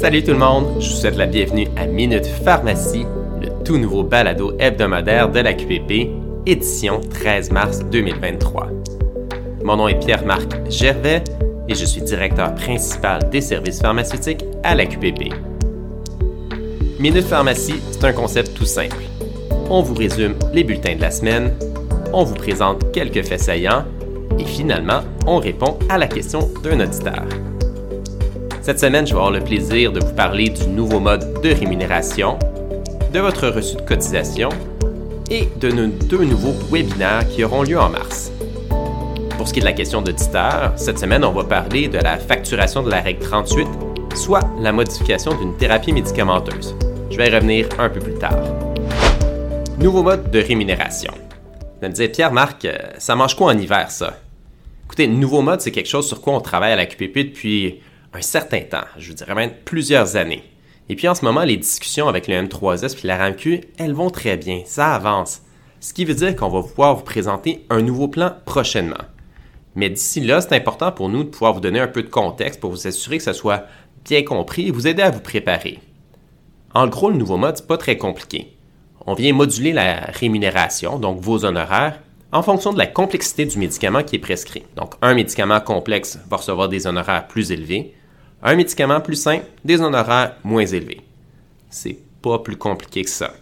Salut tout le monde, je vous souhaite la bienvenue à Minute Pharmacie, le tout nouveau balado hebdomadaire de la QPP, édition 13 mars 2023. Mon nom est Pierre-Marc Gervais et je suis directeur principal des services pharmaceutiques à la QPP. Minute Pharmacie, c'est un concept tout simple. On vous résume les bulletins de la semaine, on vous présente quelques faits saillants et finalement, on répond à la question d'un auditeur. Cette semaine, je vais avoir le plaisir de vous parler du nouveau mode de rémunération, de votre reçu de cotisation et de nos deux nouveaux webinaires qui auront lieu en mars. Pour ce qui est de la question d'auditeur, cette semaine, on va parler de la facturation de la règle 38, soit la modification d'une thérapie médicamenteuse. Je vais y revenir un peu plus tard. Nouveau mode de rémunération. Vous me dire, Pierre-Marc, euh, ça mange quoi en hiver, ça? Écoutez, nouveau mode, c'est quelque chose sur quoi on travaille à la QPP depuis un certain temps, je vous dirais même plusieurs années. Et puis en ce moment, les discussions avec le M3S puis la RAMQ, elles vont très bien, ça avance. Ce qui veut dire qu'on va pouvoir vous présenter un nouveau plan prochainement. Mais d'ici là, c'est important pour nous de pouvoir vous donner un peu de contexte pour vous assurer que ce soit bien compris et vous aider à vous préparer. En gros, le nouveau mode, n'est pas très compliqué. On vient moduler la rémunération, donc vos honoraires, en fonction de la complexité du médicament qui est prescrit. Donc, un médicament complexe va recevoir des honoraires plus élevés, un médicament plus simple, des honoraires moins élevés. C'est pas plus compliqué que ça.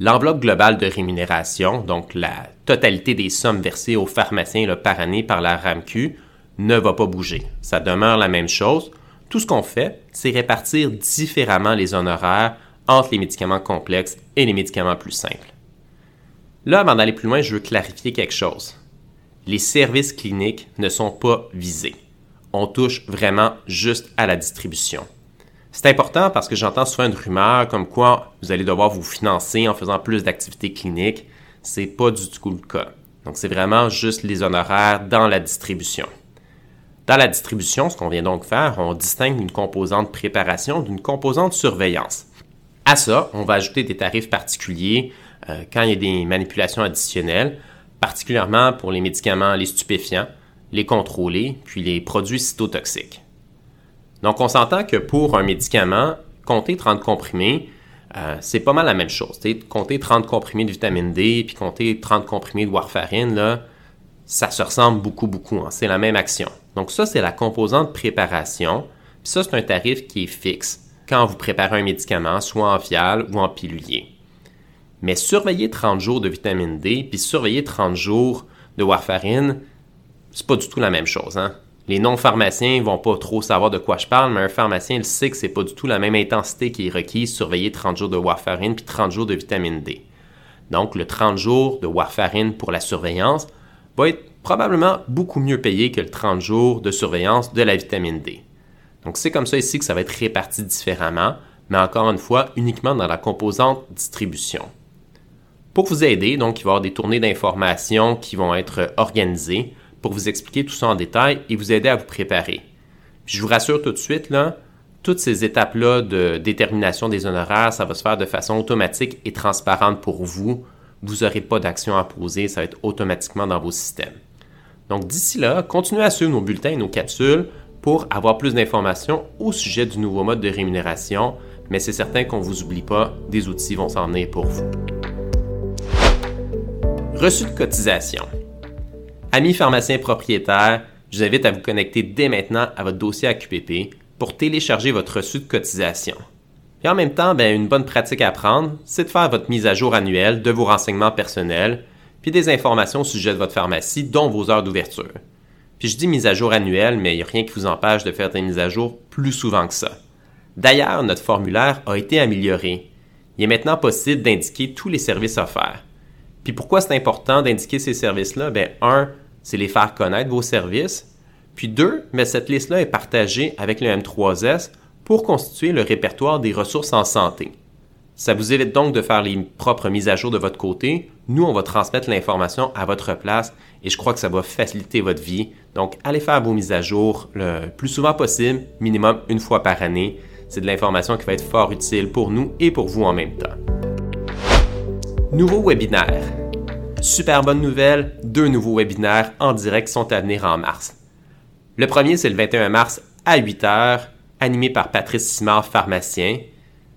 L'enveloppe globale de rémunération, donc la totalité des sommes versées aux pharmaciens par année par la RAMQ, ne va pas bouger. Ça demeure la même chose. Tout ce qu'on fait, c'est répartir différemment les honoraires entre les médicaments complexes et les médicaments plus simples. Là, avant d'aller plus loin, je veux clarifier quelque chose. Les services cliniques ne sont pas visés on touche vraiment juste à la distribution. C'est important parce que j'entends souvent une rumeur comme quoi vous allez devoir vous financer en faisant plus d'activités cliniques. C'est pas du tout le cas. Donc, c'est vraiment juste les honoraires dans la distribution. Dans la distribution, ce qu'on vient donc faire, on distingue une composante préparation d'une composante surveillance. À ça, on va ajouter des tarifs particuliers euh, quand il y a des manipulations additionnelles, particulièrement pour les médicaments, les stupéfiants, les contrôler, puis les produits cytotoxiques. Donc, on s'entend que pour un médicament, compter 30 comprimés, euh, c'est pas mal la même chose. compter 30 comprimés de vitamine D, puis compter 30 comprimés de warfarine, là, ça se ressemble beaucoup, beaucoup. Hein. C'est la même action. Donc, ça, c'est la composante préparation. Puis ça, c'est un tarif qui est fixe quand vous préparez un médicament, soit en fial ou en pilulier. Mais surveiller 30 jours de vitamine D, puis surveiller 30 jours de warfarine, c'est pas du tout la même chose. Hein? Les non-pharmaciens vont pas trop savoir de quoi je parle, mais un pharmacien il sait que c'est pas du tout la même intensité qui est requise surveiller 30 jours de warfarine puis 30 jours de vitamine D. Donc le 30 jours de warfarine pour la surveillance va être probablement beaucoup mieux payé que le 30 jours de surveillance de la vitamine D. Donc c'est comme ça ici que ça va être réparti différemment, mais encore une fois uniquement dans la composante distribution. Pour vous aider, donc il va y avoir des tournées d'informations qui vont être organisées pour vous expliquer tout ça en détail et vous aider à vous préparer. je vous rassure tout de suite, là, toutes ces étapes-là de détermination des honoraires, ça va se faire de façon automatique et transparente pour vous. Vous n'aurez pas d'action à poser, ça va être automatiquement dans vos systèmes. Donc d'ici là, continuez à suivre nos bulletins et nos capsules pour avoir plus d'informations au sujet du nouveau mode de rémunération, mais c'est certain qu'on ne vous oublie pas, des outils vont s'en venir pour vous. Reçu de cotisation. Amis pharmaciens propriétaires, je vous invite à vous connecter dès maintenant à votre dossier à QPP pour télécharger votre reçu de cotisation. Et en même temps, ben, une bonne pratique à prendre, c'est de faire votre mise à jour annuelle de vos renseignements personnels, puis des informations au sujet de votre pharmacie, dont vos heures d'ouverture. Puis je dis mise à jour annuelle, mais il n'y a rien qui vous empêche de faire des mises à jour plus souvent que ça. D'ailleurs, notre formulaire a été amélioré. Il est maintenant possible d'indiquer tous les services offerts. Puis pourquoi c'est important d'indiquer ces services-là? Ben, un, c'est les faire connaître vos services. Puis deux, mais cette liste-là est partagée avec le M3S pour constituer le répertoire des ressources en santé. Ça vous évite donc de faire les propres mises à jour de votre côté. Nous, on va transmettre l'information à votre place et je crois que ça va faciliter votre vie. Donc, allez faire vos mises à jour le plus souvent possible, minimum une fois par année. C'est de l'information qui va être fort utile pour nous et pour vous en même temps. Nouveau webinaire. Super bonne nouvelle, deux nouveaux webinaires en direct sont à venir en mars. Le premier, c'est le 21 mars à 8 h animé par Patrice Simard, pharmacien.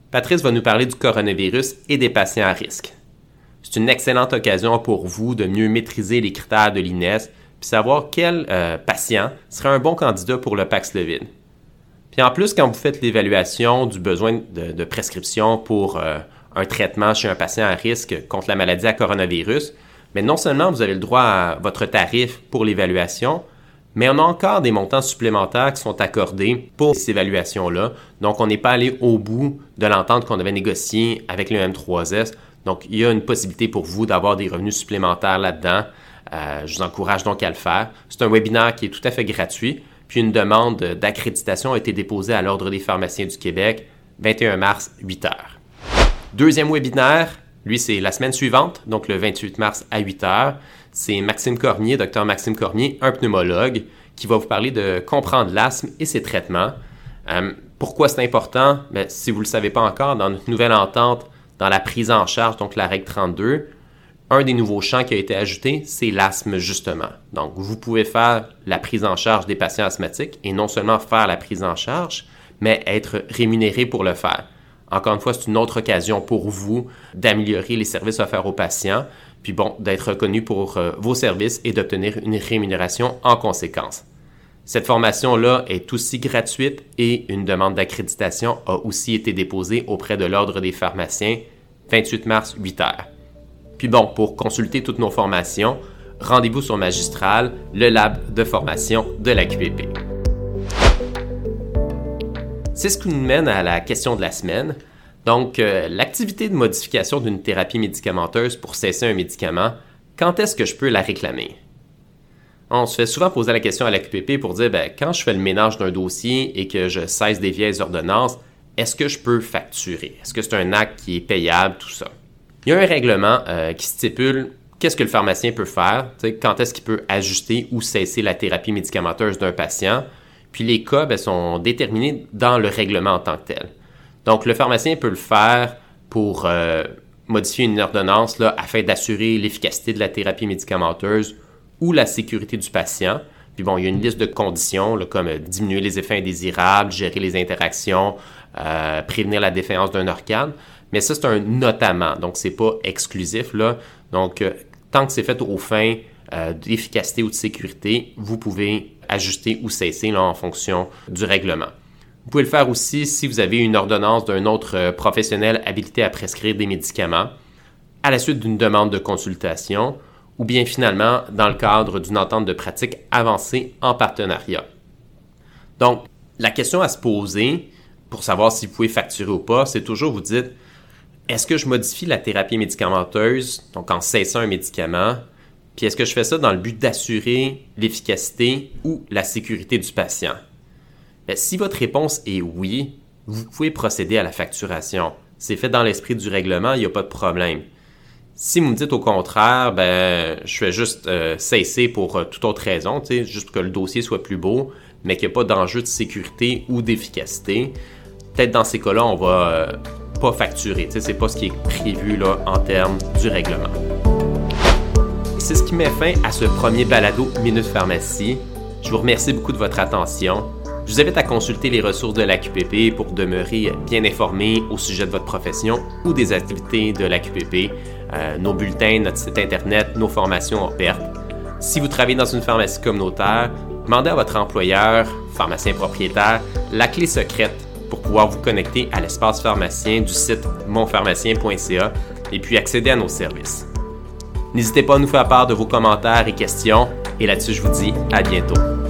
Patrice va nous parler du coronavirus et des patients à risque. C'est une excellente occasion pour vous de mieux maîtriser les critères de l'INES puis savoir quel euh, patient serait un bon candidat pour le Paxlovid. Puis en plus, quand vous faites l'évaluation du besoin de, prescription pour euh, un traitement chez un patient à risque contre la maladie à coronavirus, mais non seulement vous avez le droit à votre tarif pour l'évaluation, mais on a encore des montants supplémentaires qui sont accordés pour ces évaluations-là. Donc, on n'est pas allé au bout de l'entente qu'on avait négociée avec le M3S. Donc, il y a une possibilité pour vous d'avoir des revenus supplémentaires là-dedans. Euh, je vous encourage donc à le faire. C'est un webinaire qui est tout à fait gratuit. Puis une demande d'accréditation a été déposée à l'Ordre des pharmaciens du Québec, 21 mars, 8 heures. Deuxième webinaire, lui, c'est la semaine suivante, donc le 28 mars à 8 heures. C'est Maxime Cormier, docteur Maxime Cormier, un pneumologue, qui va vous parler de comprendre l'asthme et ses traitements. Euh, pourquoi c'est important? Ben, si vous ne le savez pas encore, dans notre nouvelle entente, dans la prise en charge, donc la règle 32, un des nouveaux champs qui a été ajouté, c'est l'asthme justement. Donc, vous pouvez faire la prise en charge des patients asthmatiques et non seulement faire la prise en charge, mais être rémunéré pour le faire. Encore une fois, c'est une autre occasion pour vous d'améliorer les services offerts aux patients, puis bon, d'être reconnu pour euh, vos services et d'obtenir une rémunération en conséquence. Cette formation-là est aussi gratuite et une demande d'accréditation a aussi été déposée auprès de l'Ordre des pharmaciens 28 mars 8 heures. Puis bon, pour consulter toutes nos formations, rendez-vous sur Magistral, le lab de formation de la QPP. C'est ce qui nous mène à la question de la semaine. Donc, euh, l'activité de modification d'une thérapie médicamenteuse pour cesser un médicament, quand est-ce que je peux la réclamer? On se fait souvent poser la question à la QPP pour dire, ben, quand je fais le ménage d'un dossier et que je cesse des vieilles ordonnances, est-ce que je peux facturer? Est-ce que c'est un acte qui est payable, tout ça? Il y a un règlement euh, qui stipule qu'est-ce que le pharmacien peut faire, quand est-ce qu'il peut ajuster ou cesser la thérapie médicamenteuse d'un patient, puis les cas ben, sont déterminés dans le règlement en tant que tel. Donc, le pharmacien peut le faire pour euh, modifier une ordonnance là, afin d'assurer l'efficacité de la thérapie médicamenteuse ou la sécurité du patient. Puis bon, il y a une liste de conditions comme diminuer les effets indésirables, gérer les interactions, euh, prévenir la défaillance d'un organe. Mais ça, c'est un notamment, donc c'est pas exclusif. Là. Donc, euh, tant que c'est fait aux fins d'efficacité ou de sécurité, vous pouvez ajuster ou cesser en fonction du règlement. Vous pouvez le faire aussi si vous avez une ordonnance d'un autre euh, professionnel habilité à prescrire des médicaments à la suite d'une demande de consultation ou bien finalement dans le cadre d'une entente de pratique avancée en partenariat. Donc, la question à se poser pour savoir si vous pouvez facturer ou pas, c'est toujours vous dites est-ce que je modifie la thérapie médicamenteuse, donc en cessant un médicament, puis est-ce que je fais ça dans le but d'assurer l'efficacité ou la sécurité du patient? Ben, si votre réponse est oui, vous pouvez procéder à la facturation. C'est fait dans l'esprit du règlement, il n'y a pas de problème. Si vous me dites au contraire, ben, je fais juste euh, cesser pour euh, toute autre raison, juste que le dossier soit plus beau, mais qu'il n'y a pas d'enjeu de sécurité ou d'efficacité, peut-être dans ces cas-là, on va euh, pas facturer. C'est pas ce qui est prévu là, en termes du règlement c'est ce qui met fin à ce premier balado Minute Pharmacie. Je vous remercie beaucoup de votre attention. Je vous invite à consulter les ressources de l'AQPP pour demeurer bien informé au sujet de votre profession ou des activités de l'AQPP, euh, nos bulletins, notre site internet, nos formations en perte. Si vous travaillez dans une pharmacie communautaire, demandez à votre employeur, pharmacien propriétaire, la clé secrète pour pouvoir vous connecter à l'espace pharmacien du site monpharmacien.ca et puis accéder à nos services. N'hésitez pas à nous faire part de vos commentaires et questions. Et là-dessus, je vous dis à bientôt.